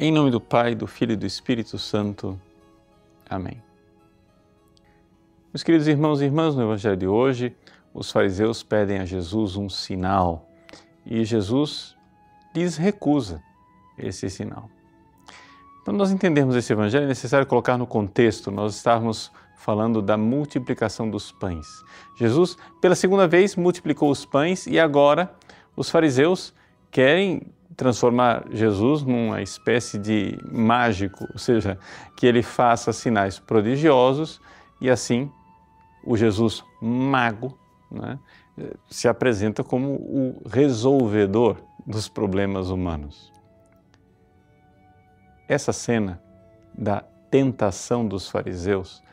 Em nome do Pai, do Filho e do Espírito Santo. Amém. Meus queridos irmãos e irmãs, no Evangelho de hoje, os fariseus pedem a Jesus um sinal e Jesus lhes recusa esse sinal. Para nós entendermos esse Evangelho, é necessário colocar no contexto. Nós estávamos falando da multiplicação dos pães. Jesus, pela segunda vez, multiplicou os pães e agora os fariseus querem transformar Jesus numa espécie de mágico, ou seja, que ele faça sinais prodigiosos e assim o Jesus mago né, se apresenta como o resolvedor dos problemas humanos. Essa cena da tentação dos fariseus,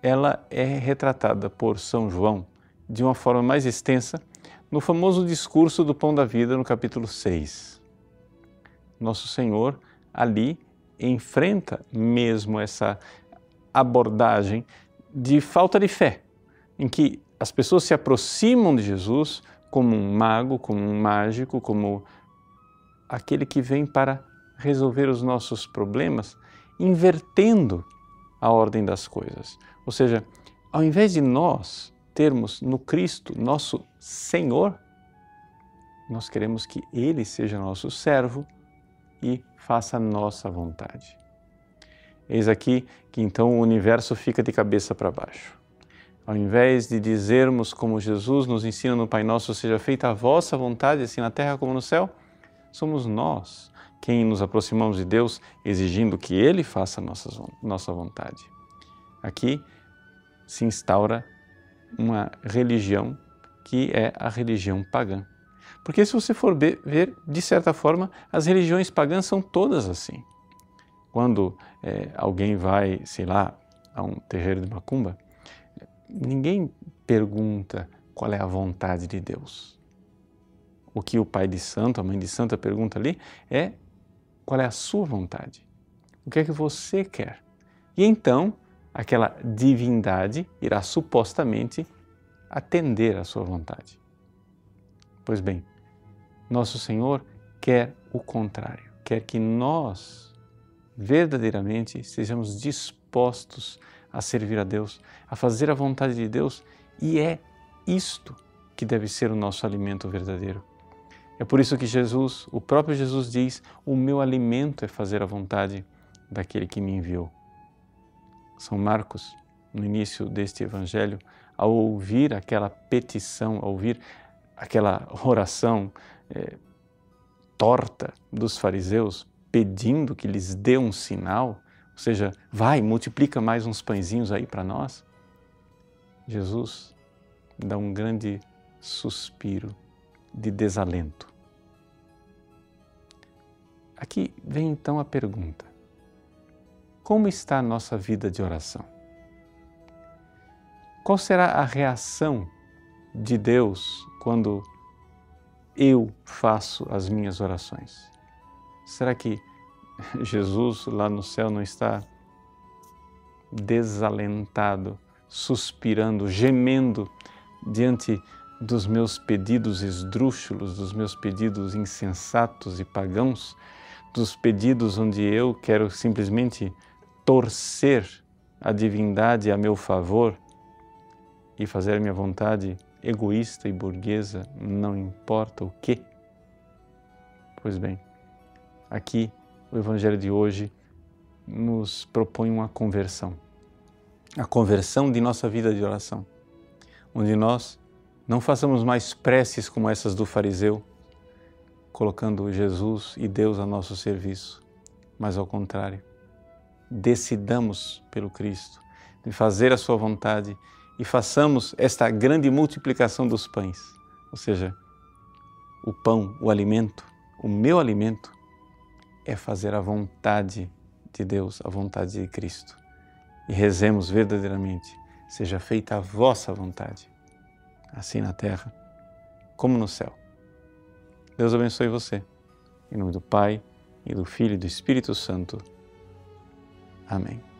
ela é retratada por São João de uma forma mais extensa no famoso discurso do Pão da Vida, no capítulo 6 nosso Senhor ali enfrenta mesmo essa abordagem de falta de fé, em que as pessoas se aproximam de Jesus como um mago, como um mágico, como aquele que vem para resolver os nossos problemas, invertendo a ordem das coisas. Ou seja, ao invés de nós termos no Cristo nosso Senhor, nós queremos que Ele seja nosso servo e faça nossa vontade. Eis aqui que então o universo fica de cabeça para baixo. Ao invés de dizermos como Jesus nos ensina no Pai Nosso, seja feita a vossa vontade, assim na terra como no céu, somos nós quem nos aproximamos de Deus exigindo que Ele faça a nossa vontade. Aqui se instaura uma religião que é a religião pagã. Porque se você for ver, de certa forma, as religiões pagãs são todas assim. Quando é, alguém vai, sei lá, a um terreiro de macumba, ninguém pergunta qual é a vontade de Deus. O que o pai de santo, a mãe de santa pergunta ali é qual é a sua vontade. O que é que você quer? E então, aquela divindade irá supostamente atender à sua vontade. Pois bem, nosso Senhor quer o contrário, quer que nós verdadeiramente sejamos dispostos a servir a Deus, a fazer a vontade de Deus, e é isto que deve ser o nosso alimento verdadeiro. É por isso que Jesus, o próprio Jesus diz: "O meu alimento é fazer a vontade daquele que me enviou". São Marcos, no início deste evangelho, ao ouvir aquela petição, ao ouvir aquela oração é, torta dos fariseus pedindo que lhes dê um sinal, ou seja, vai, multiplica mais uns pãezinhos aí para nós. Jesus dá um grande suspiro de desalento. Aqui vem então a pergunta: como está a nossa vida de oração? Qual será a reação de Deus quando eu faço as minhas orações? Será que Jesus lá no céu não está desalentado, suspirando, gemendo diante dos meus pedidos esdrúxulos, dos meus pedidos insensatos e pagãos, dos pedidos onde eu quero simplesmente torcer a divindade a meu favor e fazer minha vontade egoísta e burguesa, não importa o que. Pois bem, aqui o Evangelho de hoje nos propõe uma conversão. A conversão de nossa vida de oração, onde nós não façamos mais preces como essas do fariseu, colocando Jesus e Deus a nosso serviço, mas ao contrário, decidamos pelo Cristo, de fazer a Sua vontade e façamos esta grande multiplicação dos pães, ou seja, o pão, o alimento, o meu alimento é fazer a vontade de Deus, a vontade de Cristo. E rezemos verdadeiramente, seja feita a vossa vontade, assim na terra como no céu. Deus abençoe você. Em nome do Pai, e do Filho e do Espírito Santo. Amém.